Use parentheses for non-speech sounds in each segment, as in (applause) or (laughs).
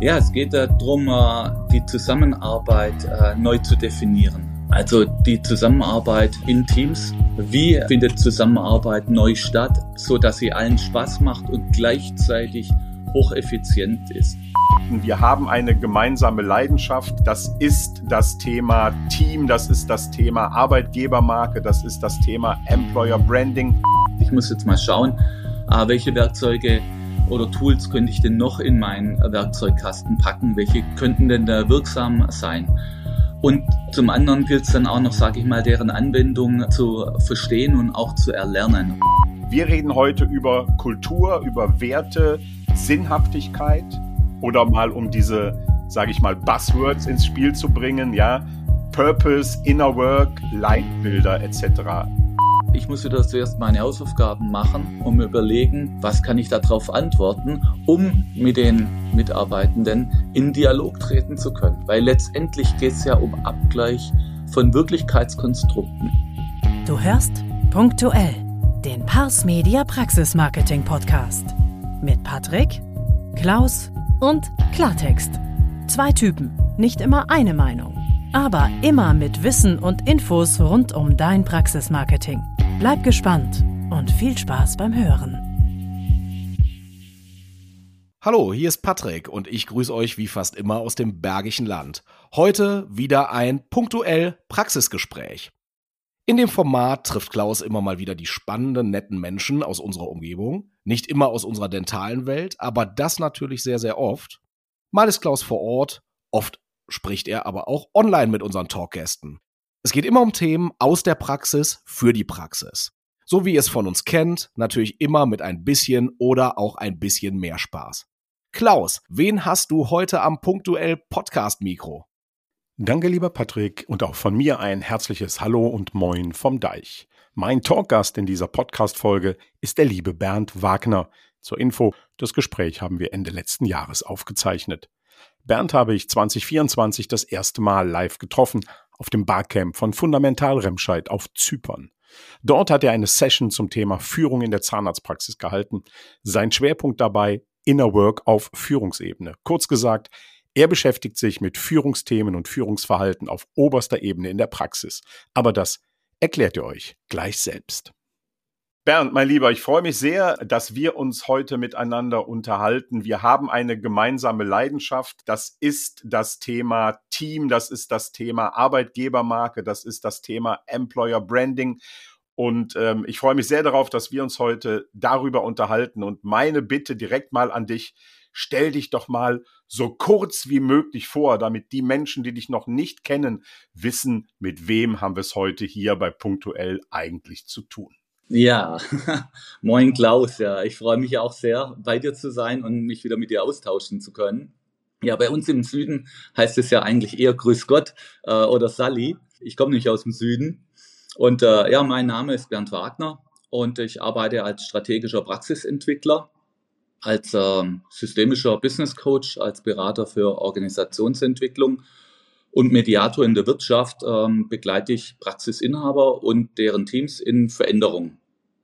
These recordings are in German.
Ja, es geht darum, äh, die Zusammenarbeit äh, neu zu definieren. Also die Zusammenarbeit in Teams. Wie findet Zusammenarbeit neu statt, so dass sie allen Spaß macht und gleichzeitig hocheffizient ist? Wir haben eine gemeinsame Leidenschaft. Das ist das Thema Team, das ist das Thema Arbeitgebermarke, das ist das Thema Employer Branding. Ich muss jetzt mal schauen, äh, welche Werkzeuge oder Tools könnte ich denn noch in meinen Werkzeugkasten packen? Welche könnten denn da wirksam sein? Und zum anderen gilt es dann auch noch, sage ich mal, deren Anwendung zu verstehen und auch zu erlernen. Wir reden heute über Kultur, über Werte, Sinnhaftigkeit oder mal um diese, sage ich mal, Buzzwords ins Spiel zu bringen, ja, Purpose, Inner Work, Leitbilder etc. Ich muss wieder zuerst meine Hausaufgaben machen mir überlegen, was kann ich darauf antworten, um mit den Mitarbeitenden in Dialog treten zu können. Weil letztendlich geht es ja um Abgleich von Wirklichkeitskonstrukten. Du hörst punktuell den Pars Media Praxis Marketing Podcast mit Patrick, Klaus und Klartext. Zwei Typen, nicht immer eine Meinung, aber immer mit Wissen und Infos rund um dein Praxismarketing. Bleib gespannt und viel Spaß beim Hören. Hallo, hier ist Patrick und ich grüße euch wie fast immer aus dem Bergischen Land. Heute wieder ein punktuell Praxisgespräch. In dem Format trifft Klaus immer mal wieder die spannenden, netten Menschen aus unserer Umgebung. Nicht immer aus unserer dentalen Welt, aber das natürlich sehr, sehr oft. Mal ist Klaus vor Ort, oft spricht er aber auch online mit unseren Talkgästen. Es geht immer um Themen aus der Praxis für die Praxis. So wie ihr es von uns kennt, natürlich immer mit ein bisschen oder auch ein bisschen mehr Spaß. Klaus, wen hast du heute am punktuell Podcast Mikro? Danke, lieber Patrick, und auch von mir ein herzliches Hallo und Moin vom Deich. Mein Talkgast in dieser Podcast-Folge ist der liebe Bernd Wagner. Zur Info, das Gespräch haben wir Ende letzten Jahres aufgezeichnet. Bernd habe ich 2024 das erste Mal live getroffen auf dem Barcamp von Fundamental Remscheid auf Zypern. Dort hat er eine Session zum Thema Führung in der Zahnarztpraxis gehalten. Sein Schwerpunkt dabei Inner Work auf Führungsebene. Kurz gesagt, er beschäftigt sich mit Führungsthemen und Führungsverhalten auf oberster Ebene in der Praxis. Aber das erklärt ihr euch gleich selbst. Bernd, mein Lieber, ich freue mich sehr, dass wir uns heute miteinander unterhalten. Wir haben eine gemeinsame Leidenschaft. Das ist das Thema Team, das ist das Thema Arbeitgebermarke, das ist das Thema Employer Branding. Und ähm, ich freue mich sehr darauf, dass wir uns heute darüber unterhalten. Und meine Bitte direkt mal an dich, stell dich doch mal so kurz wie möglich vor, damit die Menschen, die dich noch nicht kennen, wissen, mit wem haben wir es heute hier bei Punktuell eigentlich zu tun. Ja, (laughs) moin Klaus, ja, ich freue mich auch sehr, bei dir zu sein und mich wieder mit dir austauschen zu können. Ja, bei uns im Süden heißt es ja eigentlich eher Grüß Gott äh, oder Sally. Ich komme nicht aus dem Süden. Und äh, ja, mein Name ist Bernd Wagner und ich arbeite als strategischer Praxisentwickler, als äh, systemischer Business Coach, als Berater für Organisationsentwicklung und Mediator in der Wirtschaft ähm, begleite ich Praxisinhaber und deren Teams in Veränderung.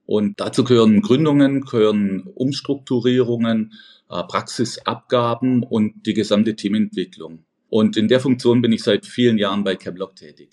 Und dazu gehören Gründungen, gehören Umstrukturierungen, äh, Praxisabgaben und die gesamte Teamentwicklung. Und in der Funktion bin ich seit vielen Jahren bei Cablock tätig.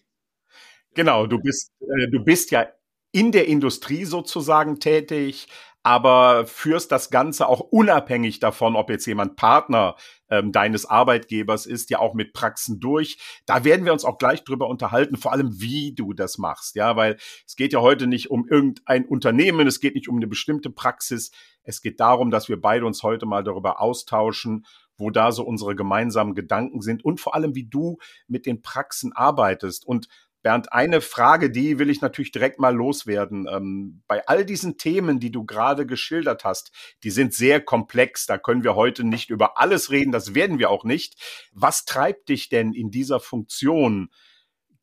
Genau, du bist, äh, du bist ja in der Industrie sozusagen tätig, aber führst das Ganze auch unabhängig davon, ob jetzt jemand Partner ähm, deines Arbeitgebers ist, ja auch mit Praxen durch. Da werden wir uns auch gleich drüber unterhalten, vor allem wie du das machst, ja, weil es geht ja heute nicht um irgendein Unternehmen, es geht nicht um eine bestimmte Praxis, es geht darum, dass wir beide uns heute mal darüber austauschen, wo da so unsere gemeinsamen Gedanken sind und vor allem, wie du mit den Praxen arbeitest. Und Bernd, eine Frage, die will ich natürlich direkt mal loswerden. Ähm, bei all diesen Themen, die du gerade geschildert hast, die sind sehr komplex. Da können wir heute nicht über alles reden. Das werden wir auch nicht. Was treibt dich denn in dieser Funktion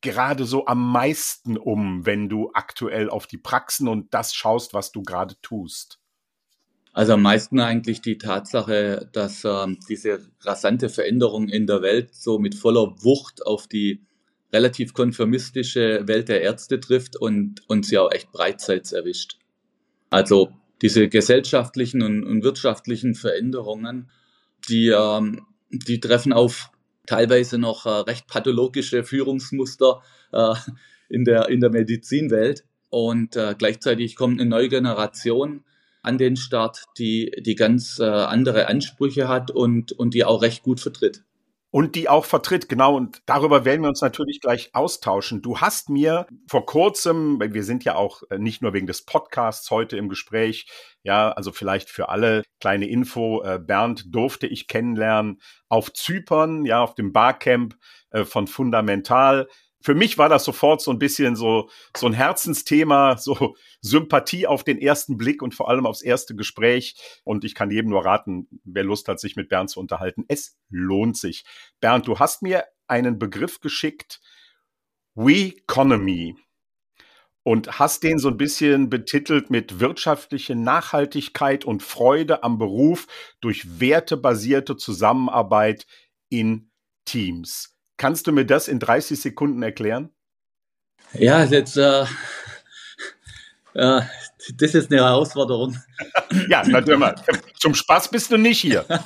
gerade so am meisten um, wenn du aktuell auf die Praxen und das schaust, was du gerade tust? Also am meisten eigentlich die Tatsache, dass äh, diese rasante Veränderung in der Welt so mit voller Wucht auf die relativ konformistische Welt der Ärzte trifft und uns ja auch echt breitseits erwischt. Also diese gesellschaftlichen und, und wirtschaftlichen Veränderungen, die ähm, die treffen auf teilweise noch äh, recht pathologische Führungsmuster äh, in, der, in der Medizinwelt. Und äh, gleichzeitig kommt eine neue Generation an den Start, die, die ganz äh, andere Ansprüche hat und, und die auch recht gut vertritt. Und die auch vertritt, genau. Und darüber werden wir uns natürlich gleich austauschen. Du hast mir vor kurzem, wir sind ja auch äh, nicht nur wegen des Podcasts heute im Gespräch, ja, also vielleicht für alle kleine Info, äh, Bernd durfte ich kennenlernen auf Zypern, ja, auf dem Barcamp äh, von Fundamental für mich war das sofort so ein bisschen so, so ein Herzensthema, so Sympathie auf den ersten Blick und vor allem aufs erste Gespräch. Und ich kann jedem nur raten, wer Lust hat, sich mit Bernd zu unterhalten. Es lohnt sich. Bernd, du hast mir einen Begriff geschickt, We Economy. Und hast den so ein bisschen betitelt mit wirtschaftliche Nachhaltigkeit und Freude am Beruf durch wertebasierte Zusammenarbeit in Teams. Kannst du mir das in 30 Sekunden erklären? Ja, jetzt, äh, (laughs) äh, das ist eine Herausforderung. (laughs) ja, natürlich. Zum Spaß bist du nicht hier. (laughs)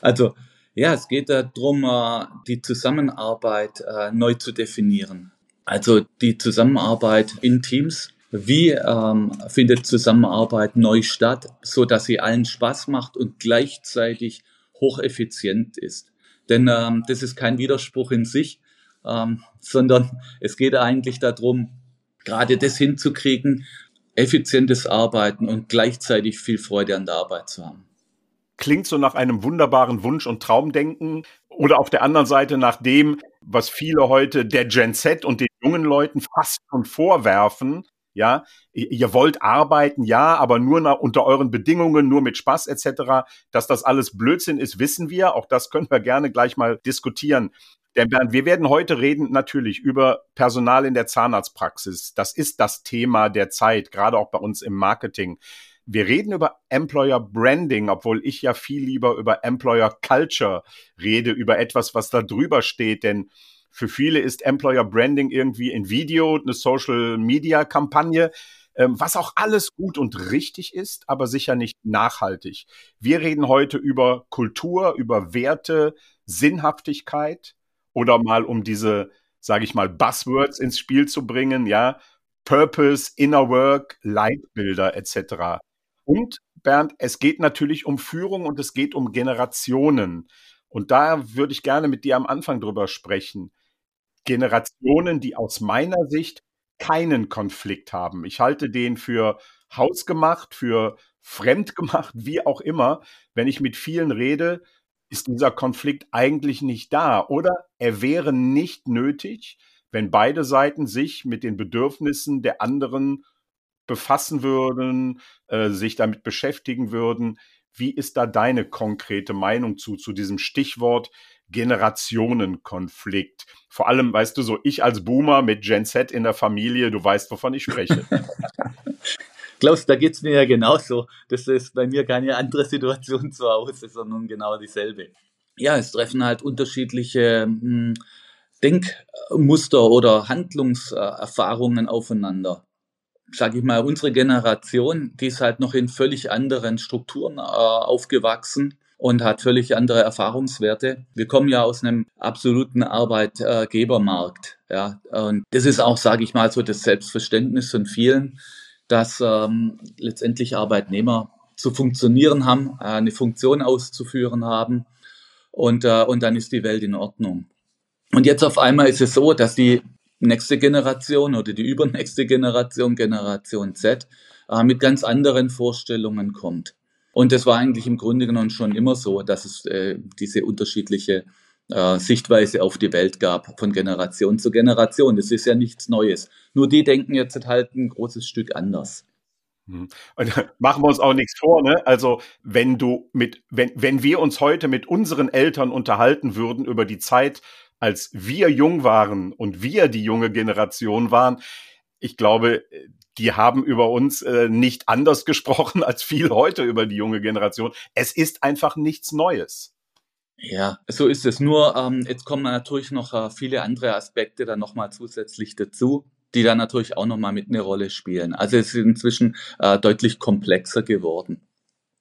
Also, ja, es geht darum, äh, die Zusammenarbeit äh, neu zu definieren. Also die Zusammenarbeit in Teams. Wie ähm, findet Zusammenarbeit neu statt, so dass sie allen Spaß macht und gleichzeitig hocheffizient ist? Denn ähm, das ist kein Widerspruch in sich, ähm, (laughs) sondern es geht eigentlich darum, gerade das hinzukriegen, effizientes Arbeiten und gleichzeitig viel Freude an der Arbeit zu haben. Klingt so nach einem wunderbaren Wunsch- und Traumdenken oder auf der anderen Seite nach dem, was viele heute der Gen Z und den jungen Leuten fast schon vorwerfen, ja, ihr wollt arbeiten, ja, aber nur nach, unter euren Bedingungen, nur mit Spaß etc. Dass das alles Blödsinn ist, wissen wir. Auch das können wir gerne gleich mal diskutieren. Denn Bernd, wir werden heute reden natürlich über Personal in der Zahnarztpraxis. Das ist das Thema der Zeit, gerade auch bei uns im Marketing. Wir reden über Employer Branding, obwohl ich ja viel lieber über Employer Culture rede, über etwas, was da drüber steht, denn für viele ist Employer Branding irgendwie ein Video, eine Social Media Kampagne, ähm, was auch alles gut und richtig ist, aber sicher nicht nachhaltig. Wir reden heute über Kultur, über Werte, Sinnhaftigkeit oder mal um diese, sage ich mal, Buzzwords ins Spiel zu bringen, ja, Purpose, Inner Work, Leitbilder etc. Und Bernd, es geht natürlich um Führung und es geht um Generationen. Und da würde ich gerne mit dir am Anfang drüber sprechen. Generationen, die aus meiner Sicht keinen Konflikt haben. Ich halte den für hausgemacht, für fremdgemacht, (laughs) wie auch immer. Wenn ich mit vielen rede, ist dieser Konflikt eigentlich nicht da oder er wäre nicht nötig, wenn beide Seiten sich mit den Bedürfnissen der anderen befassen würden, äh, sich damit beschäftigen würden. Wie ist da deine konkrete Meinung zu, zu diesem Stichwort Generationenkonflikt. Vor allem, weißt du, so ich als Boomer mit Gen Z in der Familie, du weißt, wovon ich spreche. (laughs) Klaus, da geht es mir ja genauso. Das ist bei mir keine andere Situation zu Hause, sondern genau dieselbe. Ja, es treffen halt unterschiedliche hm, Denkmuster oder Handlungserfahrungen aufeinander. Sag ich mal, unsere Generation, die ist halt noch in völlig anderen Strukturen äh, aufgewachsen und hat völlig andere Erfahrungswerte. Wir kommen ja aus einem absoluten Arbeitgebermarkt. Ja, und das ist auch, sage ich mal, so das Selbstverständnis von vielen, dass ähm, letztendlich Arbeitnehmer zu funktionieren haben, eine Funktion auszuführen haben und, äh, und dann ist die Welt in Ordnung. Und jetzt auf einmal ist es so, dass die nächste Generation oder die übernächste Generation, Generation Z, äh, mit ganz anderen Vorstellungen kommt. Und das war eigentlich im Grunde genommen schon immer so, dass es äh, diese unterschiedliche äh, Sichtweise auf die Welt gab, von Generation zu Generation. Das ist ja nichts Neues. Nur die denken jetzt halt ein großes Stück anders. Mhm. Und (laughs) machen wir uns auch nichts vor, ne? Also, wenn du mit, wenn, wenn wir uns heute mit unseren Eltern unterhalten würden über die Zeit, als wir jung waren und wir die junge Generation waren, ich glaube, die haben über uns äh, nicht anders gesprochen als viel heute über die junge Generation. Es ist einfach nichts Neues. Ja, so ist es. Nur ähm, jetzt kommen natürlich noch äh, viele andere Aspekte dann nochmal zusätzlich dazu, die dann natürlich auch nochmal mit eine Rolle spielen. Also es ist inzwischen äh, deutlich komplexer geworden.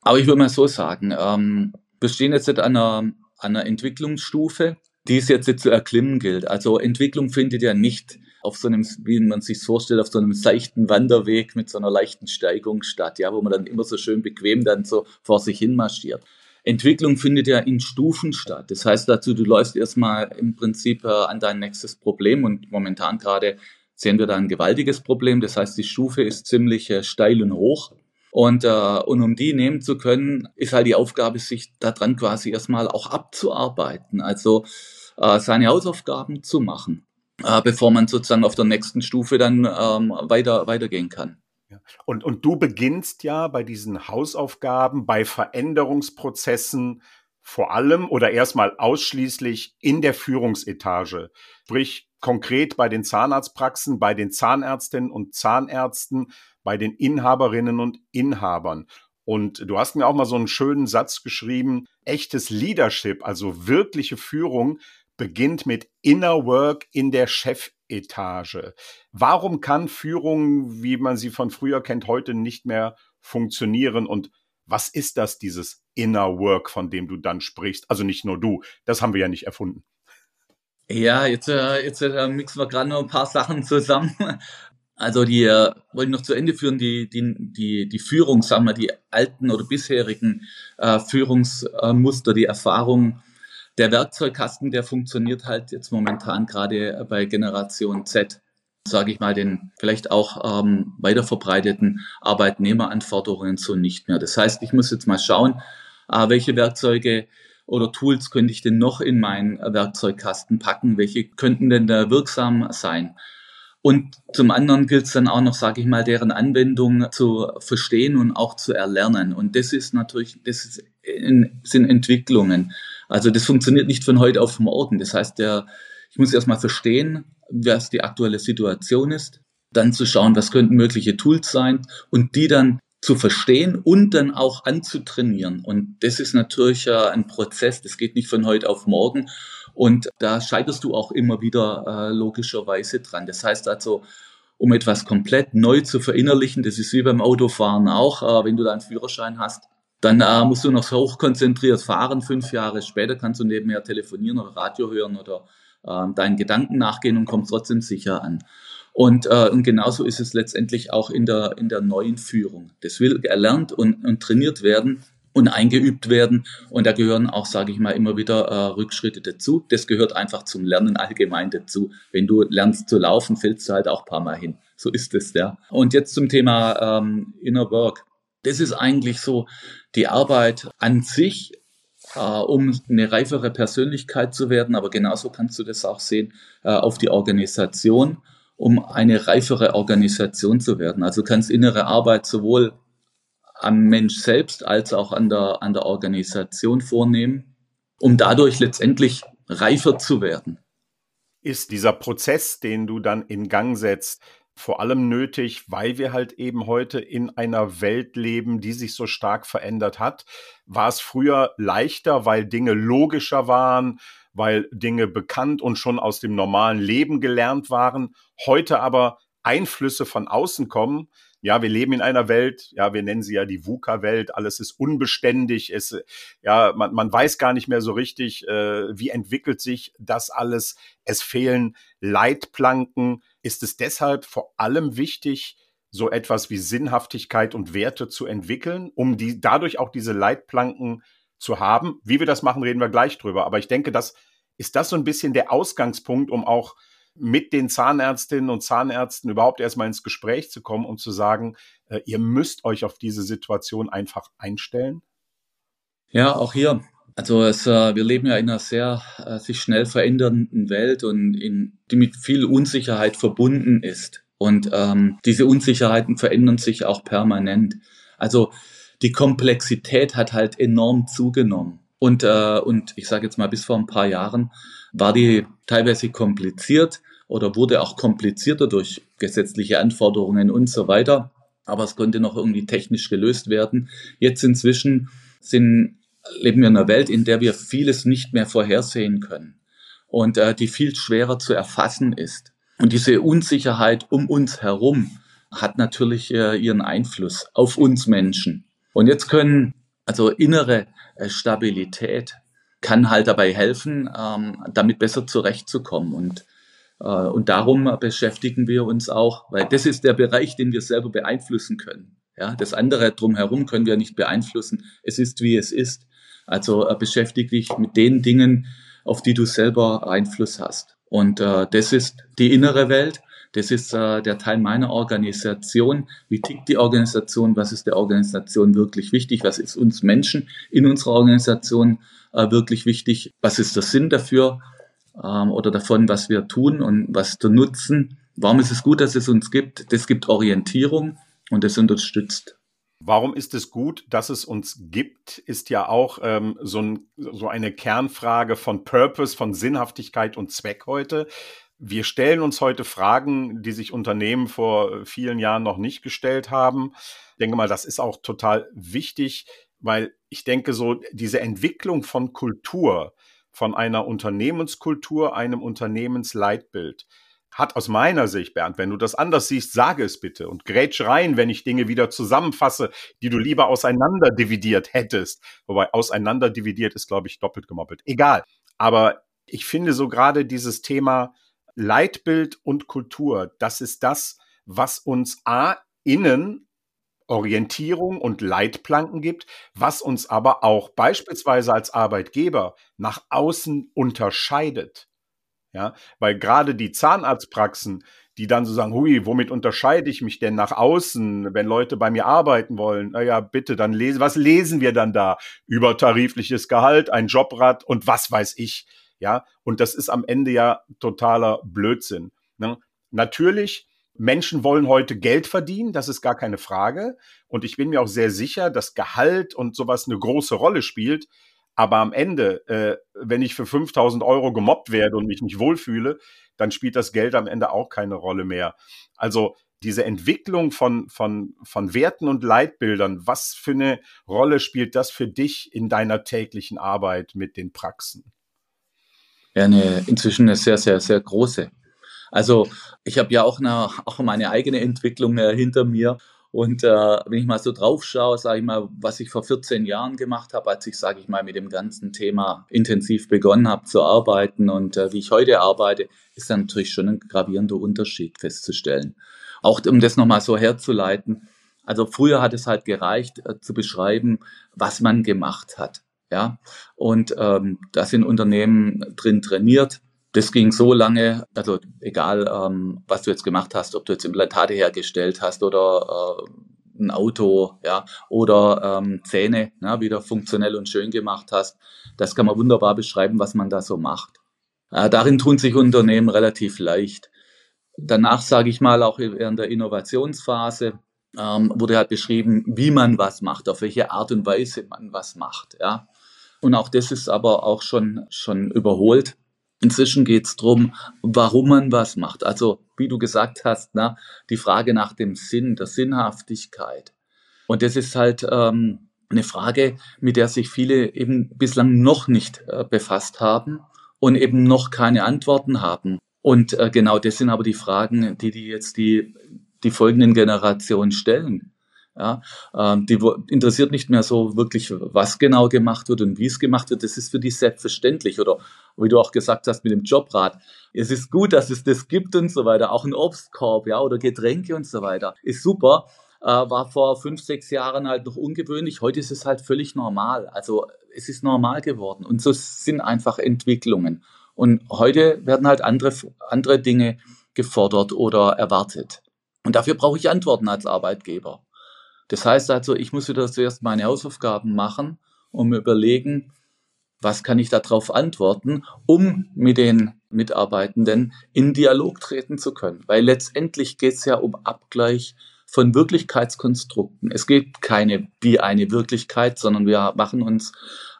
Aber ich würde mal so sagen, ähm, bestehen jetzt an einer, an einer Entwicklungsstufe, die es jetzt zu erklimmen gilt. Also Entwicklung findet ja nicht auf so einem, wie man sich vorstellt, auf so einem seichten Wanderweg mit so einer leichten Steigung statt, ja, wo man dann immer so schön bequem dann so vor sich hin marschiert. Entwicklung findet ja in Stufen statt. Das heißt dazu, du läufst erstmal im Prinzip äh, an dein nächstes Problem und momentan gerade sehen wir da ein gewaltiges Problem. Das heißt, die Stufe ist ziemlich äh, steil und hoch. Und, äh, und um die nehmen zu können, ist halt die Aufgabe, sich daran quasi erstmal auch abzuarbeiten. Also äh, seine Hausaufgaben zu machen, äh, bevor man sozusagen auf der nächsten Stufe dann ähm, weiter, weitergehen kann. Und, und du beginnst ja bei diesen Hausaufgaben, bei Veränderungsprozessen vor allem oder erstmal ausschließlich in der Führungsetage. Sprich konkret bei den Zahnarztpraxen, bei den Zahnärztinnen und Zahnärzten, bei den Inhaberinnen und Inhabern. Und du hast mir auch mal so einen schönen Satz geschrieben, echtes Leadership, also wirkliche Führung, beginnt mit Inner Work in der Chefetage. Warum kann Führung, wie man sie von früher kennt, heute nicht mehr funktionieren? Und was ist das, dieses Inner Work, von dem du dann sprichst? Also nicht nur du, das haben wir ja nicht erfunden. Ja, jetzt, äh, jetzt äh, mixen wir gerade noch ein paar Sachen zusammen. (laughs) Also die äh, wollen noch zu Ende führen, die, die, die, die Führung, sagen wir, die alten oder bisherigen äh, Führungsmuster, die Erfahrungen der Werkzeugkasten, der funktioniert halt jetzt momentan gerade bei Generation Z, sage ich mal, den vielleicht auch ähm, weiter verbreiteten Arbeitnehmeranforderungen so nicht mehr. Das heißt, ich muss jetzt mal schauen, äh, welche Werkzeuge oder Tools könnte ich denn noch in meinen Werkzeugkasten packen? Welche könnten denn da wirksam sein? Und zum anderen gilt es dann auch noch, sage ich mal, deren Anwendung zu verstehen und auch zu erlernen. Und das ist natürlich, das ist in, sind Entwicklungen. Also das funktioniert nicht von heute auf morgen. Das heißt, der, ich muss erstmal verstehen, was die aktuelle Situation ist, dann zu schauen, was könnten mögliche Tools sein und die dann zu verstehen und dann auch anzutrainieren. Und das ist natürlich äh, ein Prozess, das geht nicht von heute auf morgen. Und da scheiterst du auch immer wieder äh, logischerweise dran. Das heißt also, um etwas komplett neu zu verinnerlichen, das ist wie beim Autofahren auch, äh, wenn du da einen Führerschein hast, dann äh, musst du noch hochkonzentriert fahren. Fünf Jahre später kannst du nebenher telefonieren oder Radio hören oder äh, deinen Gedanken nachgehen und kommst trotzdem sicher an. Und, äh, und genauso ist es letztendlich auch in der, in der neuen Führung. Das will erlernt und, und trainiert werden und eingeübt werden. Und da gehören auch, sage ich mal, immer wieder äh, Rückschritte dazu. Das gehört einfach zum Lernen allgemein dazu. Wenn du lernst zu laufen, fällst du halt auch ein paar Mal hin. So ist es, ja. Und jetzt zum Thema ähm, Inner Work. Das ist eigentlich so die Arbeit an sich, äh, um eine reifere Persönlichkeit zu werden. Aber genauso kannst du das auch sehen äh, auf die Organisation, um eine reifere Organisation zu werden. Also kannst innere Arbeit sowohl am Mensch selbst als auch an der, an der Organisation vornehmen, um dadurch letztendlich reifer zu werden. Ist dieser Prozess, den du dann in Gang setzt, vor allem nötig, weil wir halt eben heute in einer Welt leben, die sich so stark verändert hat. War es früher leichter, weil Dinge logischer waren, weil Dinge bekannt und schon aus dem normalen Leben gelernt waren, heute aber Einflüsse von außen kommen. Ja, wir leben in einer Welt, ja, wir nennen sie ja die VUCA-Welt, alles ist unbeständig, es, ja, man, man weiß gar nicht mehr so richtig, äh, wie entwickelt sich das alles. Es fehlen Leitplanken, ist es deshalb vor allem wichtig, so etwas wie Sinnhaftigkeit und Werte zu entwickeln, um die, dadurch auch diese Leitplanken zu haben. Wie wir das machen, reden wir gleich drüber. Aber ich denke, das ist das so ein bisschen der Ausgangspunkt, um auch mit den Zahnärztinnen und Zahnärzten überhaupt erstmal ins Gespräch zu kommen und zu sagen, äh, ihr müsst euch auf diese Situation einfach einstellen? Ja, auch hier also es, äh, wir leben ja in einer sehr äh, sich schnell verändernden Welt und in, die mit viel Unsicherheit verbunden ist. Und ähm, diese Unsicherheiten verändern sich auch permanent. Also die Komplexität hat halt enorm zugenommen. Und, äh, und ich sage jetzt mal, bis vor ein paar Jahren war die teilweise kompliziert oder wurde auch komplizierter durch gesetzliche Anforderungen und so weiter. Aber es konnte noch irgendwie technisch gelöst werden. Jetzt inzwischen sind leben wir in einer Welt, in der wir vieles nicht mehr vorhersehen können und äh, die viel schwerer zu erfassen ist. Und diese Unsicherheit um uns herum hat natürlich äh, ihren Einfluss auf uns Menschen. Und jetzt können Also innere äh, Stabilität kann halt dabei helfen, ähm, damit besser zurechtzukommen. Und, äh, und darum beschäftigen wir uns auch, weil das ist der Bereich, den wir selber beeinflussen können. Ja, das andere drumherum können wir nicht beeinflussen. Es ist, wie es ist. Also äh, beschäftige dich mit den Dingen, auf die du selber Einfluss hast. Und äh, das ist die innere Welt. Das ist äh, der Teil meiner Organisation. Wie tickt die Organisation? Was ist der Organisation wirklich wichtig? Was ist uns Menschen in unserer Organisation äh, wirklich wichtig? Was ist der Sinn dafür ähm, oder davon, was wir tun und was der Nutzen? Warum ist es gut, dass es uns gibt? Das gibt Orientierung und das unterstützt. Warum ist es gut, dass es uns gibt, ist ja auch ähm, so, ein, so eine Kernfrage von Purpose, von Sinnhaftigkeit und Zweck heute. Wir stellen uns heute Fragen, die sich Unternehmen vor vielen Jahren noch nicht gestellt haben. Ich denke mal, das ist auch total wichtig, weil ich denke, so diese Entwicklung von Kultur, von einer Unternehmenskultur, einem Unternehmensleitbild, hat aus meiner Sicht, Bernd, wenn du das anders siehst, sage es bitte und grätsch rein, wenn ich Dinge wieder zusammenfasse, die du lieber auseinander dividiert hättest. Wobei auseinander dividiert ist, glaube ich, doppelt gemoppelt. Egal. Aber ich finde so gerade dieses Thema Leitbild und Kultur, das ist das, was uns A, innen Orientierung und Leitplanken gibt, was uns aber auch beispielsweise als Arbeitgeber nach außen unterscheidet. Ja, weil gerade die Zahnarztpraxen, die dann so sagen, hui, womit unterscheide ich mich denn nach außen, wenn Leute bei mir arbeiten wollen? Naja, bitte, dann lesen, was lesen wir dann da? Übertarifliches Gehalt, ein Jobrad und was weiß ich. Ja, und das ist am Ende ja totaler Blödsinn. Ne? Natürlich, Menschen wollen heute Geld verdienen, das ist gar keine Frage. Und ich bin mir auch sehr sicher, dass Gehalt und sowas eine große Rolle spielt. Aber am Ende, äh, wenn ich für 5000 Euro gemobbt werde und mich nicht wohlfühle, dann spielt das Geld am Ende auch keine Rolle mehr. Also diese Entwicklung von, von, von Werten und Leitbildern, was für eine Rolle spielt das für dich in deiner täglichen Arbeit mit den Praxen? Ja, eine, inzwischen eine sehr, sehr, sehr große. Also ich habe ja auch, eine, auch meine eigene Entwicklung äh, hinter mir und äh, wenn ich mal so drauf schaue, sage ich mal, was ich vor 14 Jahren gemacht habe, als ich, sage ich mal, mit dem ganzen Thema intensiv begonnen habe zu arbeiten und äh, wie ich heute arbeite, ist dann natürlich schon ein gravierender Unterschied festzustellen. Auch um das nochmal so herzuleiten. Also früher hat es halt gereicht, äh, zu beschreiben, was man gemacht hat. Ja, und ähm, da sind Unternehmen drin trainiert, das ging so lange, also egal, ähm, was du jetzt gemacht hast, ob du jetzt Implantate hergestellt hast oder äh, ein Auto, ja, oder ähm, Zähne ja, wieder funktionell und schön gemacht hast, das kann man wunderbar beschreiben, was man da so macht. Äh, darin tun sich Unternehmen relativ leicht. Danach sage ich mal auch während der Innovationsphase ähm, wurde halt beschrieben, wie man was macht, auf welche Art und Weise man was macht, ja. Und auch das ist aber auch schon schon überholt. Inzwischen geht es darum, warum man was macht. Also, wie du gesagt hast, na, die Frage nach dem Sinn, der Sinnhaftigkeit. Und das ist halt ähm, eine Frage, mit der sich viele eben bislang noch nicht äh, befasst haben und eben noch keine Antworten haben. Und äh, genau das sind aber die Fragen, die die jetzt die, die folgenden Generationen stellen. Ja, ähm, die interessiert nicht mehr so wirklich, was genau gemacht wird und wie es gemacht wird. Das ist für die selbstverständlich. Oder wie du auch gesagt hast mit dem Jobrat. Es ist gut, dass es das gibt und so weiter. Auch ein Obstkorb, ja, oder Getränke und so weiter. Ist super. Äh, war vor fünf, sechs Jahren halt noch ungewöhnlich. Heute ist es halt völlig normal. Also es ist normal geworden. Und so sind einfach Entwicklungen. Und heute werden halt andere, andere Dinge gefordert oder erwartet. Und dafür brauche ich Antworten als Arbeitgeber. Das heißt also, ich muss wieder zuerst meine Hausaufgaben machen und mir überlegen, was kann ich darauf antworten, um mit den Mitarbeitenden in Dialog treten zu können. Weil letztendlich geht es ja um Abgleich von Wirklichkeitskonstrukten. Es gibt keine wie eine Wirklichkeit, sondern wir machen uns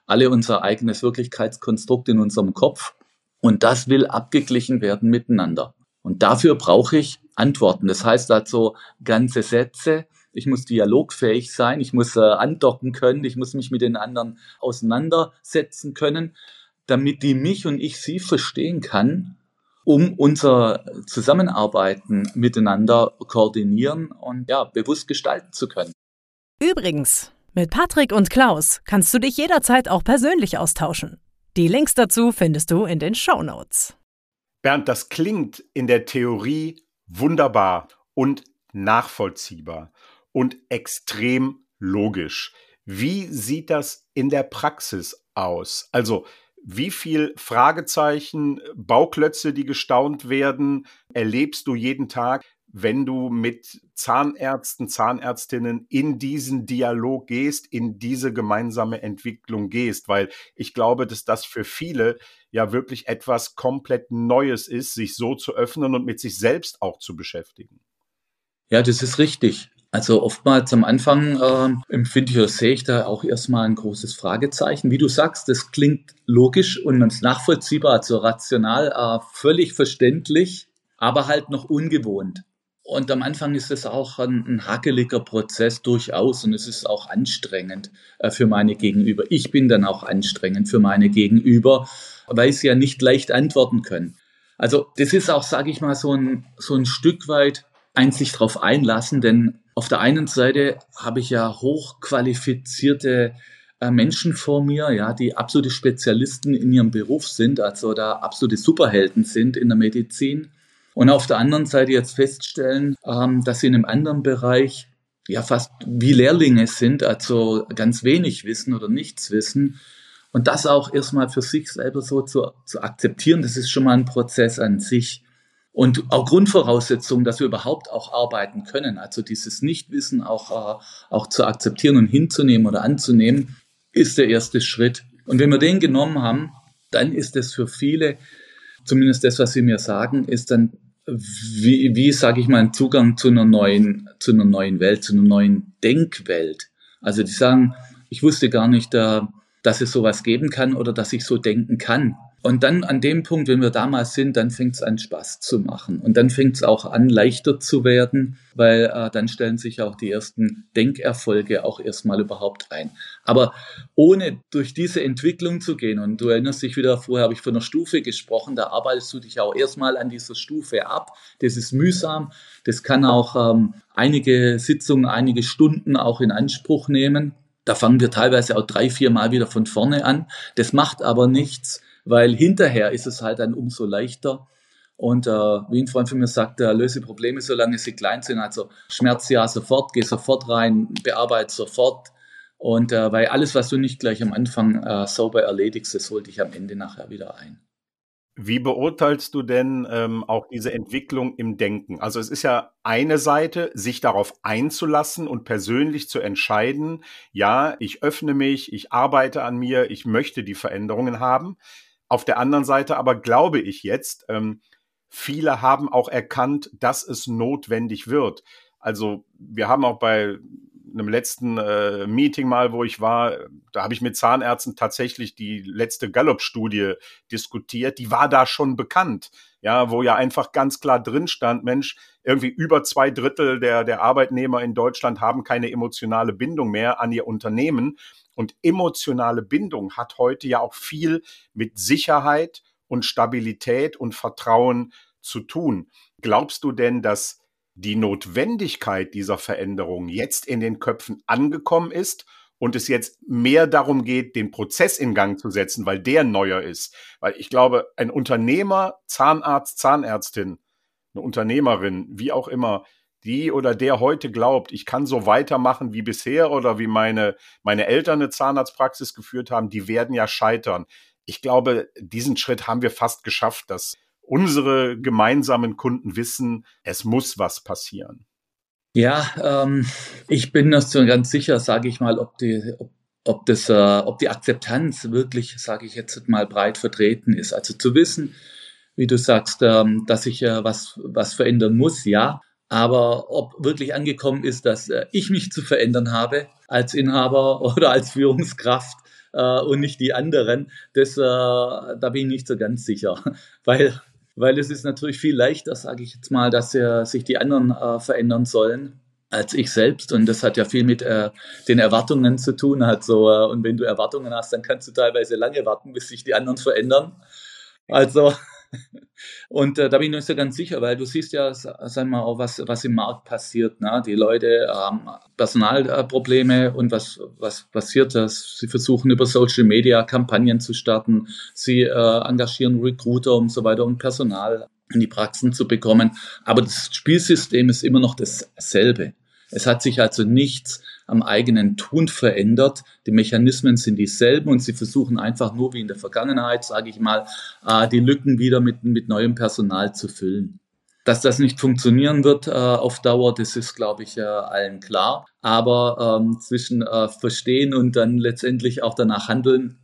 alle unser eigenes Wirklichkeitskonstrukt in unserem Kopf und das will abgeglichen werden miteinander. Und dafür brauche ich Antworten. Das heißt also ganze Sätze, ich muss dialogfähig sein, ich muss äh, andocken können, ich muss mich mit den anderen auseinandersetzen können, damit die mich und ich sie verstehen kann, um unser Zusammenarbeiten miteinander koordinieren und ja, bewusst gestalten zu können. Übrigens, Mit Patrick und Klaus kannst du dich jederzeit auch persönlich austauschen. Die Links dazu findest du in den Show Notes. Bernd, das klingt in der Theorie wunderbar und nachvollziehbar und extrem logisch. Wie sieht das in der Praxis aus? Also, wie viel Fragezeichen, Bauklötze, die gestaunt werden, erlebst du jeden Tag? wenn du mit Zahnärzten, Zahnärztinnen in diesen Dialog gehst, in diese gemeinsame Entwicklung gehst, weil ich glaube, dass das für viele ja wirklich etwas komplett Neues ist, sich so zu öffnen und mit sich selbst auch zu beschäftigen. Ja, das ist richtig. Also oftmals am Anfang äh, empfinde ich oder sehe ich da auch erstmal ein großes Fragezeichen. Wie du sagst, das klingt logisch und nachvollziehbar, also rational, äh, völlig verständlich, aber halt noch ungewohnt. Und am Anfang ist es auch ein, ein hakeliger Prozess durchaus und es ist auch anstrengend äh, für meine Gegenüber. Ich bin dann auch anstrengend für meine Gegenüber, weil sie ja nicht leicht antworten können. Also das ist auch, sage ich mal, so ein, so ein Stück weit ein sich darauf einlassen, denn auf der einen Seite habe ich ja hochqualifizierte äh, Menschen vor mir, ja, die absolute Spezialisten in ihrem Beruf sind, also da absolute Superhelden sind in der Medizin und auf der anderen Seite jetzt feststellen, ähm, dass sie in einem anderen Bereich ja fast wie Lehrlinge sind, also ganz wenig wissen oder nichts wissen. Und das auch erstmal für sich selber so zu, zu akzeptieren, das ist schon mal ein Prozess an sich. Und auch Grundvoraussetzung, dass wir überhaupt auch arbeiten können, also dieses Nichtwissen auch, äh, auch zu akzeptieren und hinzunehmen oder anzunehmen, ist der erste Schritt. Und wenn wir den genommen haben, dann ist es für viele, zumindest das, was sie mir sagen, ist dann wie, wie sage ich mal, ein Zugang zu einer neuen, zu einer neuen Welt, zu einer neuen Denkwelt. Also die sagen, ich wusste gar nicht, äh, dass es sowas geben kann oder dass ich so denken kann. Und dann an dem Punkt, wenn wir damals sind, dann fängt es an Spaß zu machen. Und dann fängt es auch an, leichter zu werden, weil äh, dann stellen sich auch die ersten Denkerfolge auch erstmal überhaupt ein. Aber ohne durch diese Entwicklung zu gehen, und du erinnerst dich wieder, vorher habe ich von einer Stufe gesprochen, da arbeitest du dich auch erstmal an dieser Stufe ab. Das ist mühsam. Das kann auch ähm, einige Sitzungen, einige Stunden auch in Anspruch nehmen. Da fangen wir teilweise auch drei, vier Mal wieder von vorne an. Das macht aber nichts weil hinterher ist es halt dann umso leichter. Und äh, wie ein Freund von mir sagt, äh, löse Probleme, solange sie klein sind. Also Schmerz ja sofort, geh sofort rein, bearbeite sofort. Und äh, weil alles, was du nicht gleich am Anfang äh, sauber erledigst, das holt dich am Ende nachher wieder ein. Wie beurteilst du denn ähm, auch diese Entwicklung im Denken? Also es ist ja eine Seite, sich darauf einzulassen und persönlich zu entscheiden, ja, ich öffne mich, ich arbeite an mir, ich möchte die Veränderungen haben. Auf der anderen Seite aber glaube ich jetzt, ähm, viele haben auch erkannt, dass es notwendig wird. Also wir haben auch bei einem letzten äh, Meeting mal, wo ich war, da habe ich mit Zahnärzten tatsächlich die letzte Gallup-Studie diskutiert. Die war da schon bekannt, ja, wo ja einfach ganz klar drin stand, Mensch, irgendwie über zwei Drittel der, der Arbeitnehmer in Deutschland haben keine emotionale Bindung mehr an ihr Unternehmen. Und emotionale Bindung hat heute ja auch viel mit Sicherheit und Stabilität und Vertrauen zu tun. Glaubst du denn, dass die Notwendigkeit dieser Veränderung jetzt in den Köpfen angekommen ist und es jetzt mehr darum geht, den Prozess in Gang zu setzen, weil der neuer ist? Weil ich glaube, ein Unternehmer, Zahnarzt, Zahnärztin, eine Unternehmerin, wie auch immer, die oder der heute glaubt, ich kann so weitermachen wie bisher oder wie meine, meine Eltern eine Zahnarztpraxis geführt haben, die werden ja scheitern. Ich glaube, diesen Schritt haben wir fast geschafft, dass unsere gemeinsamen Kunden wissen, es muss was passieren. Ja, ähm, ich bin nicht so ganz sicher, sage ich mal, ob die, ob, ob, das, äh, ob die Akzeptanz wirklich, sage ich jetzt mal, breit vertreten ist. Also zu wissen, wie du sagst, ähm, dass ich äh, was, was verändern muss, ja. Aber ob wirklich angekommen ist, dass äh, ich mich zu verändern habe als Inhaber (laughs) oder als Führungskraft äh, und nicht die anderen, das, äh, da bin ich nicht so ganz sicher. (laughs) Weil, weil es ist natürlich viel leichter, sage ich jetzt mal, dass äh, sich die anderen äh, verändern sollen als ich selbst. Und das hat ja viel mit äh, den Erwartungen zu tun. Also, und wenn du Erwartungen hast, dann kannst du teilweise lange warten, bis sich die anderen verändern. Also Und äh, da bin ich nicht so ganz sicher, weil du siehst ja, sag mal, auch was, was im Markt passiert. Ne? Die Leute haben Personalprobleme und was, was passiert das? Sie versuchen über Social Media Kampagnen zu starten. Sie äh, engagieren Recruiter und so weiter, um Personal in die Praxen zu bekommen. Aber das Spielsystem ist immer noch dasselbe. Es hat sich also nichts am eigenen Tun verändert. Die Mechanismen sind dieselben und sie versuchen einfach nur wie in der Vergangenheit, sage ich mal, äh, die Lücken wieder mit, mit neuem Personal zu füllen. Dass das nicht funktionieren wird äh, auf Dauer, das ist, glaube ich, äh, allen klar. Aber ähm, zwischen äh, Verstehen und dann letztendlich auch danach handeln,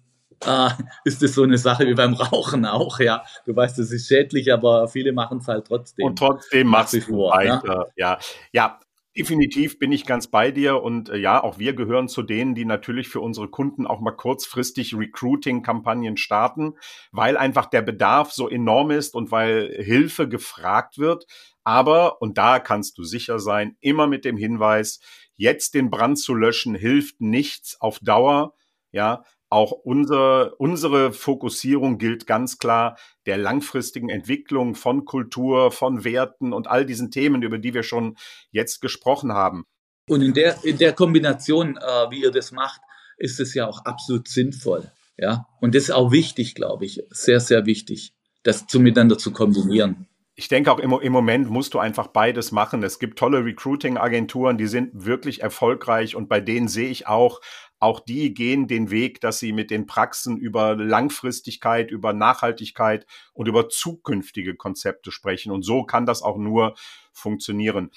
äh, (laughs) ist es so eine Sache wie beim Rauchen auch, ja. Du weißt, es ist schädlich, aber viele machen es halt trotzdem. Und trotzdem machst du vor, weiter, ne? ja. Ja, Definitiv bin ich ganz bei dir und äh, ja, auch wir gehören zu denen, die natürlich für unsere Kunden auch mal kurzfristig Recruiting-Kampagnen starten, weil einfach der Bedarf so enorm ist und weil Hilfe gefragt wird. Aber, und da kannst du sicher sein, immer mit dem Hinweis, jetzt den Brand zu löschen, hilft nichts auf Dauer. Ja, auch unser, unsere Fokussierung gilt ganz klar der langfristigen Entwicklung von Kultur, von Werten und all diesen Themen, über die wir schon jetzt gesprochen haben. Und in der, in der Kombination, äh, wie ihr das macht, ist es ja auch absolut sinnvoll. Ja, und das ist auch wichtig, glaube ich, sehr, sehr wichtig, das zu miteinander zu kombinieren. Ich denke auch im, im Moment musst du einfach beides machen. Es gibt tolle Recruiting-Agenturen, die sind wirklich erfolgreich und bei denen sehe ich auch auch die gehen den Weg, dass sie mit den Praxen über Langfristigkeit, über Nachhaltigkeit und über zukünftige Konzepte sprechen. Und so kann das auch nur funktionieren.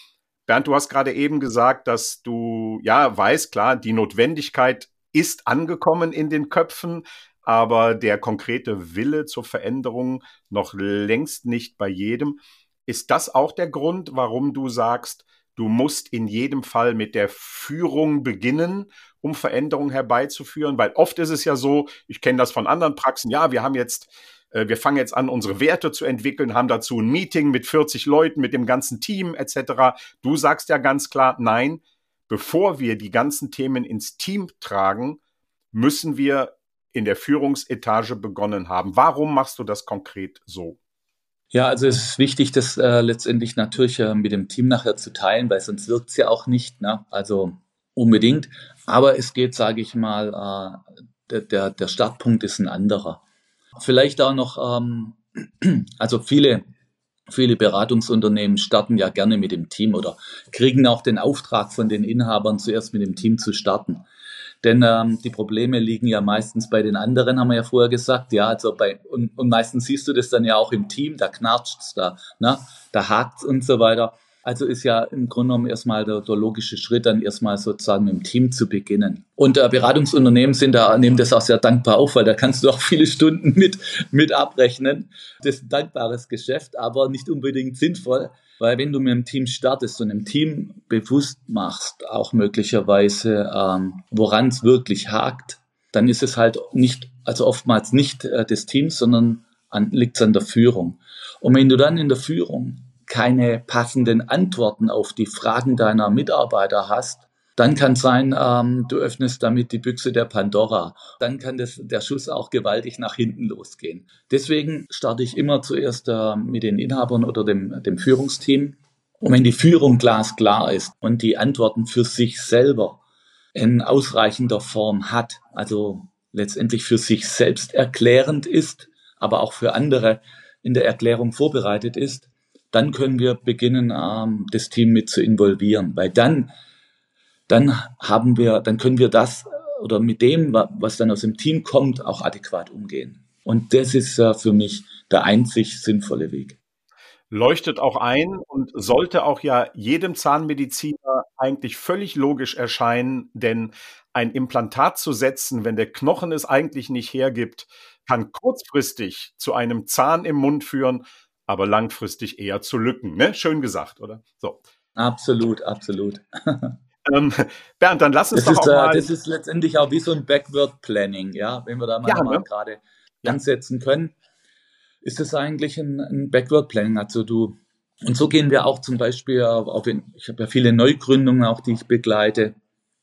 Bernd, du hast gerade eben gesagt, dass du, ja, weißt, klar, die Notwendigkeit ist angekommen in den Köpfen, aber der konkrete Wille zur Veränderung noch längst nicht bei jedem. Ist das auch der Grund, warum du sagst, Du musst in jedem Fall mit der Führung beginnen, um Veränderungen herbeizuführen, weil oft ist es ja so, ich kenne das von anderen Praxen, ja, wir haben jetzt, äh, wir fangen jetzt an, unsere Werte zu entwickeln, haben dazu ein Meeting mit 40 Leuten, mit dem ganzen Team etc. Du sagst ja ganz klar, nein, bevor wir die ganzen Themen ins Team tragen, müssen wir in der Führungsetage begonnen haben. Warum machst du das konkret so? Ja, also es ist wichtig, das äh, letztendlich natürlich äh, mit dem Team nachher zu teilen, weil sonst wirkt es ja auch nicht, ne? also unbedingt. Aber es geht, sage ich mal, äh, der, der, der Startpunkt ist ein anderer. Vielleicht auch noch, ähm, (clears throat) also viele, viele Beratungsunternehmen starten ja gerne mit dem Team oder kriegen auch den Auftrag von den Inhabern, zuerst mit dem Team zu starten. Denn ähm, die Probleme liegen ja meistens bei den anderen, haben wir ja vorher gesagt. Ja, also bei, und, und meistens siehst du das dann ja auch im Team, da knatscht's da, ne? da hakt's und so weiter. Also ist ja im Grunde genommen erstmal der, der logische Schritt, dann erstmal sozusagen mit dem Team zu beginnen. Und äh, Beratungsunternehmen sind da, nehmen das auch sehr dankbar auf, weil da kannst du auch (laughs) viele Stunden mit, mit abrechnen. Das ist ein dankbares Geschäft, aber nicht unbedingt sinnvoll, weil wenn du mit einem Team startest und einem Team bewusst machst, auch möglicherweise, ähm, woran es wirklich hakt, dann ist es halt nicht, also oftmals nicht äh, des Teams, sondern liegt es an der Führung. Und wenn du dann in der Führung keine passenden Antworten auf die Fragen deiner Mitarbeiter hast, dann kann sein, ähm, du öffnest damit die Büchse der Pandora. Dann kann das, der Schuss auch gewaltig nach hinten losgehen. Deswegen starte ich immer zuerst äh, mit den Inhabern oder dem, dem Führungsteam. Und wenn die Führung glasklar ist und die Antworten für sich selber in ausreichender Form hat, also letztendlich für sich selbst erklärend ist, aber auch für andere in der Erklärung vorbereitet ist, dann können wir beginnen, ähm, das Team mit zu involvieren, weil dann dann haben wir, dann können wir das äh, oder mit dem, was dann aus dem Team kommt, auch adäquat umgehen. Und das ist äh, für mich der einzig sinnvolle Weg. Leuchtet auch ein und sollte auch ja jedem Zahnmediziner eigentlich völlig logisch erscheinen, denn ein Implantat zu setzen, wenn der Knochen es eigentlich nicht hergibt, kann kurzfristig zu einem Zahn im Mund führen, aber langfristig eher zu Lücken. Ne? Schön gesagt, oder? So. Absolut, absolut. (laughs) Ähm, Bernd, dann lass uns das doch ist, auch mal. Das ist letztendlich auch wie so ein Backward Planning, ja, wenn wir da mal, ja, mal ne? gerade ja. ansetzen können, ist das eigentlich ein, ein Backward Planning. Also du und so gehen wir auch zum Beispiel auf, in, ich habe ja viele Neugründungen auch, die ich begleite.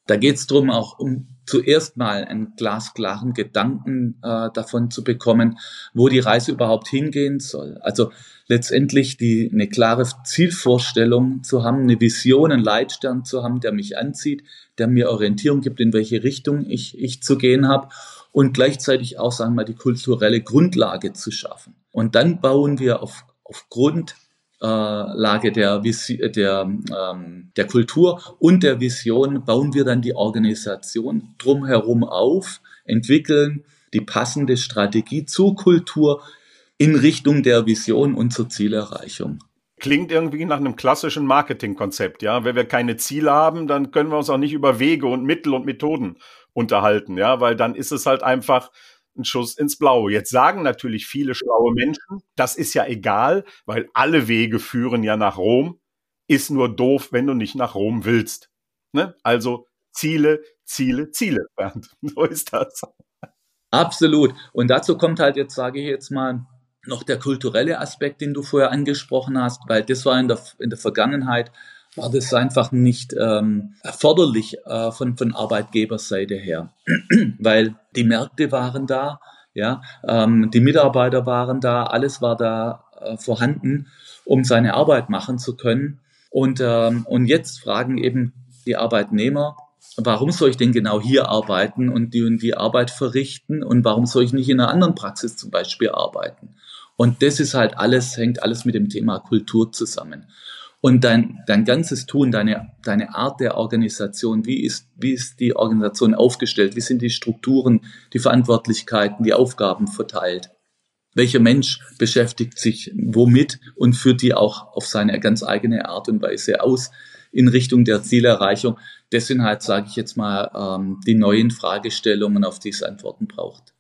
Da geht es darum, auch um zuerst mal einen glasklaren Gedanken äh, davon zu bekommen, wo die Reise überhaupt hingehen soll. Also letztendlich die, eine klare Zielvorstellung zu haben, eine Vision, einen Leitstern zu haben, der mich anzieht, der mir Orientierung gibt, in welche Richtung ich, ich zu gehen habe und gleichzeitig auch, sagen wir mal, die kulturelle Grundlage zu schaffen. Und dann bauen wir auf, aufgrund Lage der, der, ähm, der Kultur und der Vision bauen wir dann die Organisation drumherum auf, entwickeln die passende Strategie zur Kultur in Richtung der Vision und zur Zielerreichung. Klingt irgendwie nach einem klassischen Marketingkonzept, ja. Wenn wir keine Ziele haben, dann können wir uns auch nicht über Wege und Mittel und Methoden unterhalten, ja, weil dann ist es halt einfach ein Schuss ins Blaue. Jetzt sagen natürlich viele schlaue Menschen, das ist ja egal, weil alle Wege führen ja nach Rom. Ist nur doof, wenn du nicht nach Rom willst. Ne? Also Ziele, Ziele, Ziele. (laughs) So ist das. Absolut. Und dazu kommt halt jetzt, sage ich jetzt mal, noch der kulturelle Aspekt, den du vorher angesprochen hast, weil das war in der, in der Vergangenheit war das einfach nicht ähm, erforderlich äh, von, von Arbeitgeberseite her, (clears throat) weil die Märkte waren da, ja, ähm, die Mitarbeiter waren da, alles war da äh, vorhanden, um seine Arbeit machen zu können. Und, ähm, und jetzt fragen eben die Arbeitnehmer, warum soll ich denn genau hier arbeiten und die und die Arbeit verrichten und warum soll ich nicht in einer anderen Praxis zum Beispiel arbeiten? Und das ist halt alles, hängt alles mit dem Thema Kultur zusammen. Und dein, dein ganzes Tun, deine, deine Art der Organisation, wie ist, wie ist die Organisation aufgestellt, wie sind die Strukturen, die Verantwortlichkeiten, die Aufgaben verteilt, welcher Mensch beschäftigt sich womit und führt die auch auf seine ganz eigene Art und Weise aus in Richtung der Zielerreichung. Das sind halt, sage ich jetzt mal, ähm, die neuen Fragestellungen, auf die es Antworten braucht.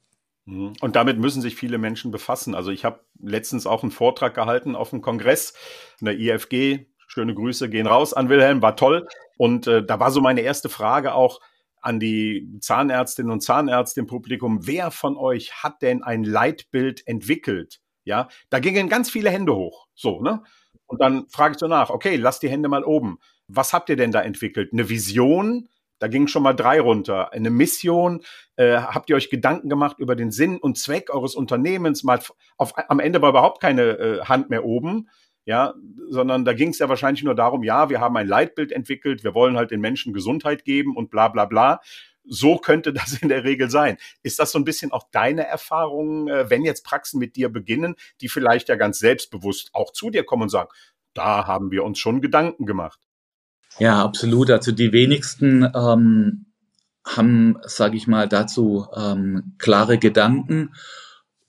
Mhm. Und damit müssen sich viele Menschen befassen. Also ich habe letztens auch einen Vortrag gehalten auf dem Kongress in der IFG, Schöne Grüße gehen raus an Wilhelm, war toll. Und äh, da war so meine erste Frage auch an die Zahnärztinnen und Zahnärzte im Publikum. Wer von euch hat denn ein Leitbild entwickelt? Ja, da gingen ganz viele Hände hoch. So, ne? Und dann frage ich so nach, okay, lasst die Hände mal oben. Was habt ihr denn da entwickelt? Eine Vision? Da gingen schon mal drei runter. Eine Mission? Äh, habt ihr euch Gedanken gemacht über den Sinn und Zweck eures Unternehmens? Mal auf, am Ende war überhaupt keine äh, Hand mehr oben ja, sondern da ging es ja wahrscheinlich nur darum, ja, wir haben ein Leitbild entwickelt, wir wollen halt den Menschen Gesundheit geben und bla bla bla. So könnte das in der Regel sein. Ist das so ein bisschen auch deine Erfahrung, äh, wenn jetzt Praxen mit dir beginnen, die vielleicht ja ganz selbstbewusst auch zu dir kommen und sagen, da haben wir uns schon Gedanken gemacht? Ja, absolut. Also die wenigsten ähm, haben, sage ich mal, dazu ähm, klare Gedanken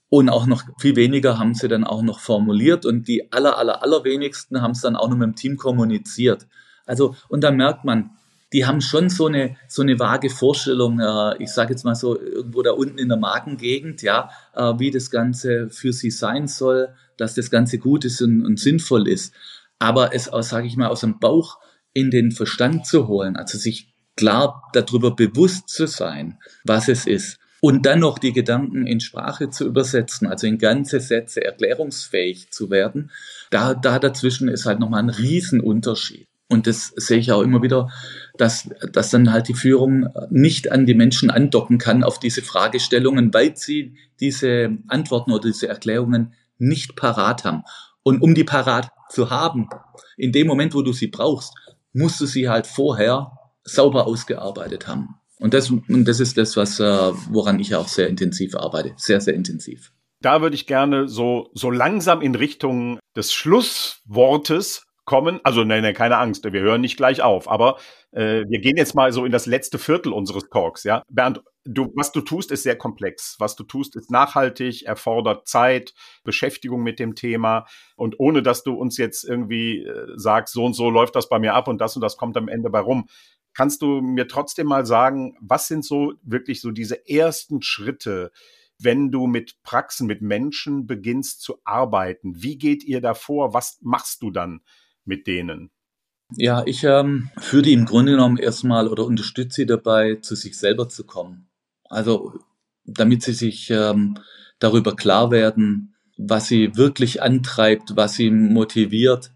und auch noch viel weniger haben sie dann auch noch formuliert und die aller, aller, allerwenigsten haben es dann auch noch mit dem Team kommuniziert. Also, und da merkt man, die haben schon so eine, so eine vage Vorstellung, äh, ich sage jetzt mal so irgendwo da unten in der Magengegend, ja, äh, wie das Ganze für sie sein soll, dass das Ganze gut ist und, und sinnvoll ist. Aber es sage ich mal, aus dem Bauch in den Verstand zu holen, also sich klar darüber bewusst zu sein, was es ist und dann noch die Gedanken in Sprache zu übersetzen, also in ganze Sätze erklärungsfähig zu werden, da, da dazwischen ist halt nochmal ein Riesenunterschied. Und das sehe ich auch immer wieder, dass, dass dann halt die Führung nicht an die Menschen andocken kann auf diese Fragestellungen, weil sie diese Antworten oder diese Erklärungen nicht parat haben. Und um die parat zu haben, in dem Moment, wo du sie brauchst, musst du sie halt vorher sauber ausgearbeitet haben. Und das, und das ist das, was, äh, woran ich auch sehr intensiv arbeite. Sehr, sehr intensiv. Da würde ich gerne so, so langsam in Richtung des Schlusswortes kommen. Also, nein, nein, keine Angst, wir hören nicht gleich auf. Aber äh, wir gehen jetzt mal so in das letzte Viertel unseres Talks, ja. Bernd, du, was du tust, ist sehr komplex. Was du tust, ist nachhaltig, erfordert Zeit, Beschäftigung mit dem Thema. Und ohne dass du uns jetzt irgendwie äh, sagst, so und so läuft das bei mir ab und das und das kommt am Ende bei rum, Kannst du mir trotzdem mal sagen, was sind so wirklich so diese ersten Schritte, wenn du mit Praxen, mit Menschen beginnst zu arbeiten? Wie geht ihr da vor? Was machst du dann mit denen? Ja, ich ähm, führe die im Grunde genommen erstmal oder unterstütze sie dabei, zu sich selber zu kommen. Also damit sie sich ähm, darüber klar werden, was sie wirklich antreibt, was sie motiviert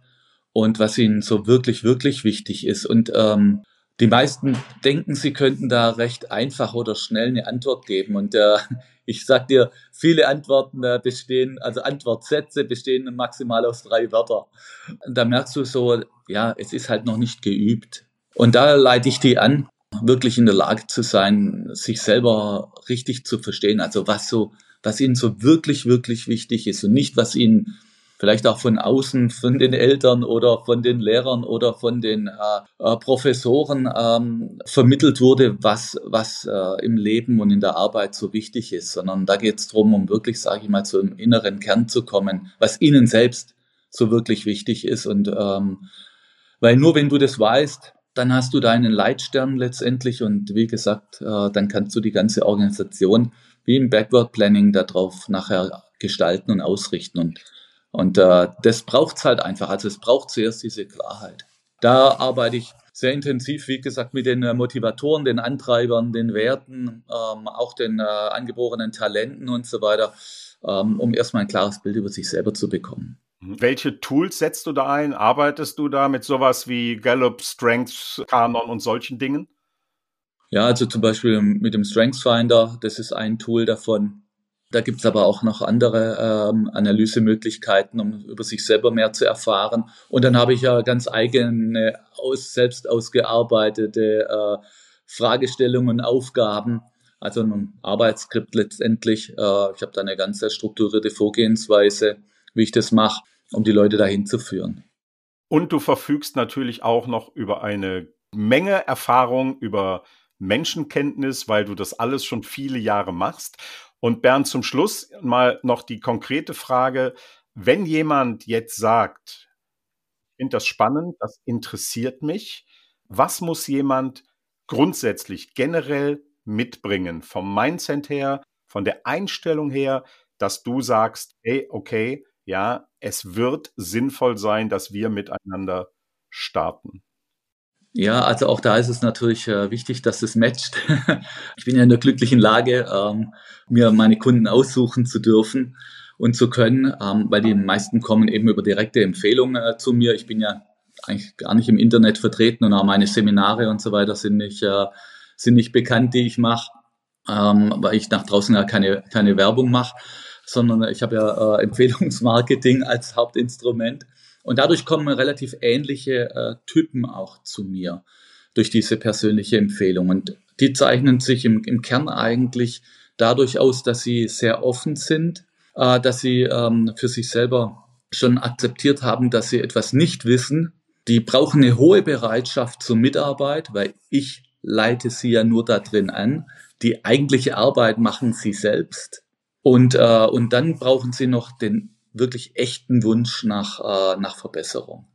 und was ihnen so wirklich, wirklich wichtig ist. Und ähm, die meisten denken, sie könnten da recht einfach oder schnell eine Antwort geben. Und äh, (laughs) ich sag dir, viele Antworten äh, bestehen, also Antwortsätze bestehen maximal aus drei Wörter. Und da merkst du so, ja, es ist halt noch nicht geübt. Und da leite ich die an, wirklich in der Lage zu sein, sich selber richtig zu verstehen. Also was so, was ihnen so wirklich, wirklich wichtig ist und nicht, was ihnen vielleicht auch von außen, von den Eltern oder von den Lehrern oder von den äh, äh, Professoren ähm, vermittelt wurde, was, was äh, im Leben und in der Arbeit so wichtig ist, sondern da geht es darum, um wirklich, sage ich mal, zum inneren Kern zu kommen, was ihnen selbst so wirklich wichtig ist. Und ähm, weil nur wenn du das weißt, dann hast du deinen Leitstern letztendlich und wie gesagt, äh, dann kannst du die ganze Organisation wie im Backward Planning darauf nachher gestalten und ausrichten. Und und äh, das braucht's halt einfach. Also es braucht zuerst diese Klarheit. Da arbeite ich sehr intensiv, wie gesagt, mit den äh, Motivatoren, den Antreibern, den Werten, ähm, auch den äh, angeborenen Talenten und so weiter, ähm, um erstmal ein klares Bild über sich selber zu bekommen. Mhm. Welche Tools setzt du da ein? Arbeitest du da mit sowas wie Gallup, Strengths, Canon und solchen Dingen? Ja, also zum Beispiel mit dem Strengths Finder, das ist ein Tool davon. Da gibt's aber auch noch andere ähm, Analysemöglichkeiten, um über sich selber mehr zu erfahren. Und dann habe ich ja ganz eigene, aus, selbst ausgearbeitete äh, Fragestellungen und Aufgaben, also ein Arbeitsskript letztendlich. Äh, ich habe da eine ganz strukturierte Vorgehensweise, wie ich das mache, um die Leute dahin zu führen. Und du verfügst natürlich auch noch über eine Menge Erfahrung, über Menschenkenntnis, weil du das alles schon viele Jahre machst. Und Bernd, zum Schluss mal noch die konkrete Frage, wenn jemand jetzt sagt, ich finde das spannend, das interessiert mich, was muss jemand grundsätzlich generell mitbringen, vom Mindset her, von der Einstellung her, dass du sagst, hey, okay, ja, es wird sinnvoll sein, dass wir miteinander starten. Ja, also auch da ist es natürlich äh, wichtig, dass es matcht. (laughs) ich bin ja in der glücklichen Lage, ähm, mir meine Kunden aussuchen zu dürfen und zu können, ähm, weil die meisten kommen eben über direkte Empfehlungen äh, zu mir. Ich bin ja eigentlich gar nicht im Internet vertreten und auch meine Seminare und so weiter sind nicht, äh, sind nicht bekannt, die ich mache, ähm, weil ich nach draußen ja keine, keine Werbung mache, sondern ich habe ja äh, (laughs) Empfehlungsmarketing als Hauptinstrument. Und dadurch kommen relativ ähnliche äh, Typen auch zu mir durch diese persönliche Empfehlung. Und die zeichnen sich im, im Kern eigentlich dadurch aus, dass sie sehr offen sind, äh, dass sie ähm, für sich selber schon akzeptiert haben, dass sie etwas nicht wissen. Die brauchen eine hohe Bereitschaft zur Mitarbeit, weil ich leite sie ja nur da drin an. Die eigentliche Arbeit machen sie selbst. Und, äh, und dann brauchen sie noch den wirklich echten Wunsch nach, äh, nach Verbesserung.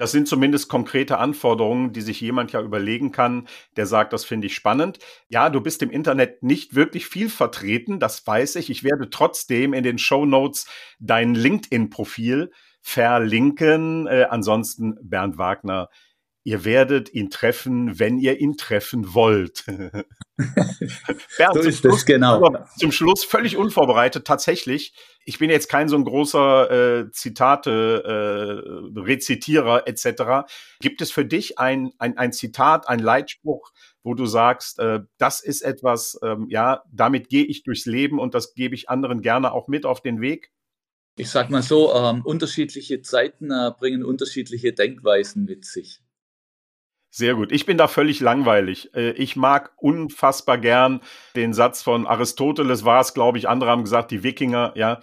Das sind zumindest konkrete Anforderungen, die sich jemand ja überlegen kann, der sagt, das finde ich spannend. Ja, du bist im Internet nicht wirklich viel vertreten, das weiß ich. Ich werde trotzdem in den Show Notes dein LinkedIn-Profil verlinken. Äh, ansonsten Bernd Wagner Ihr werdet ihn treffen, wenn ihr ihn treffen wollt. (laughs) Bernd, so ist das, genau. Zum Schluss völlig unvorbereitet, tatsächlich. Ich bin jetzt kein so ein großer äh, Zitate, äh, Rezitierer etc. Gibt es für dich ein, ein, ein Zitat, ein Leitspruch, wo du sagst, äh, das ist etwas, ähm, ja, damit gehe ich durchs Leben und das gebe ich anderen gerne auch mit auf den Weg? Ich sag mal so, ähm, unterschiedliche Zeiten äh, bringen unterschiedliche Denkweisen mit sich. Sehr gut. Ich bin da völlig langweilig. Äh, ich mag unfassbar gern den Satz von Aristoteles war es, glaube ich, andere haben gesagt, die Wikinger, ja.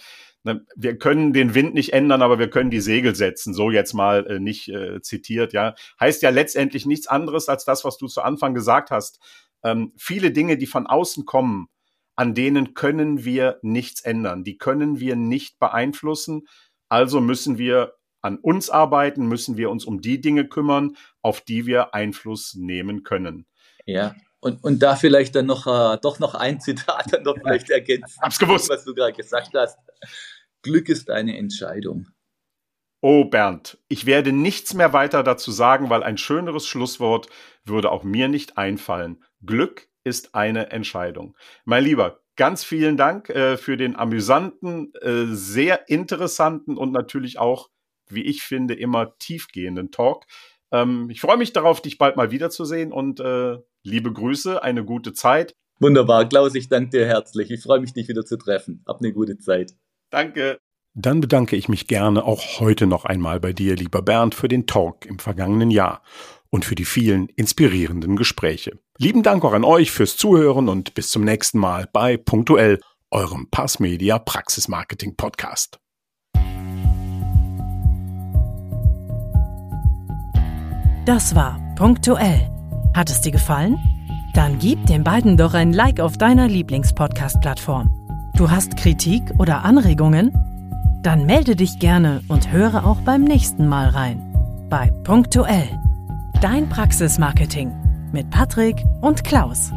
Wir können den Wind nicht ändern, aber wir können die Segel setzen. So jetzt mal äh, nicht äh, zitiert, ja. Heißt ja letztendlich nichts anderes als das, was du zu Anfang gesagt hast. Ähm, viele Dinge, die von außen kommen, an denen können wir nichts ändern. Die können wir nicht beeinflussen. Also müssen wir an uns arbeiten, müssen wir uns um die Dinge kümmern, auf die wir Einfluss nehmen können. Ja, und, und da vielleicht dann noch, äh, doch noch ein Zitat (laughs) dann noch vielleicht ergänzen, Hab's gewusst. was du gerade gesagt hast. Glück ist eine Entscheidung. Oh Bernd, ich werde nichts mehr weiter dazu sagen, weil ein schöneres Schlusswort würde auch mir nicht einfallen. Glück ist eine Entscheidung. Mein Lieber, ganz vielen Dank äh, für den amüsanten, äh, sehr interessanten und natürlich auch wie ich finde, immer tiefgehenden Talk. Ähm, ich freue mich darauf, dich bald mal wiederzusehen und äh, liebe Grüße, eine gute Zeit. Wunderbar, Klaus, ich danke dir herzlich. Ich freue mich, dich wieder zu treffen. Hab eine gute Zeit. Danke. Dann bedanke ich mich gerne auch heute noch einmal bei dir, lieber Bernd, für den Talk im vergangenen Jahr und für die vielen inspirierenden Gespräche. Lieben Dank auch an euch fürs Zuhören und bis zum nächsten Mal bei Punktuell, eurem Passmedia Praxismarketing Podcast. Das war Punktuell. Hat es dir gefallen? Dann gib den beiden doch ein Like auf deiner Lieblingspodcast-Plattform. Du hast Kritik oder Anregungen? Dann melde dich gerne und höre auch beim nächsten Mal rein. Bei Punktuell. Dein Praxismarketing mit Patrick und Klaus.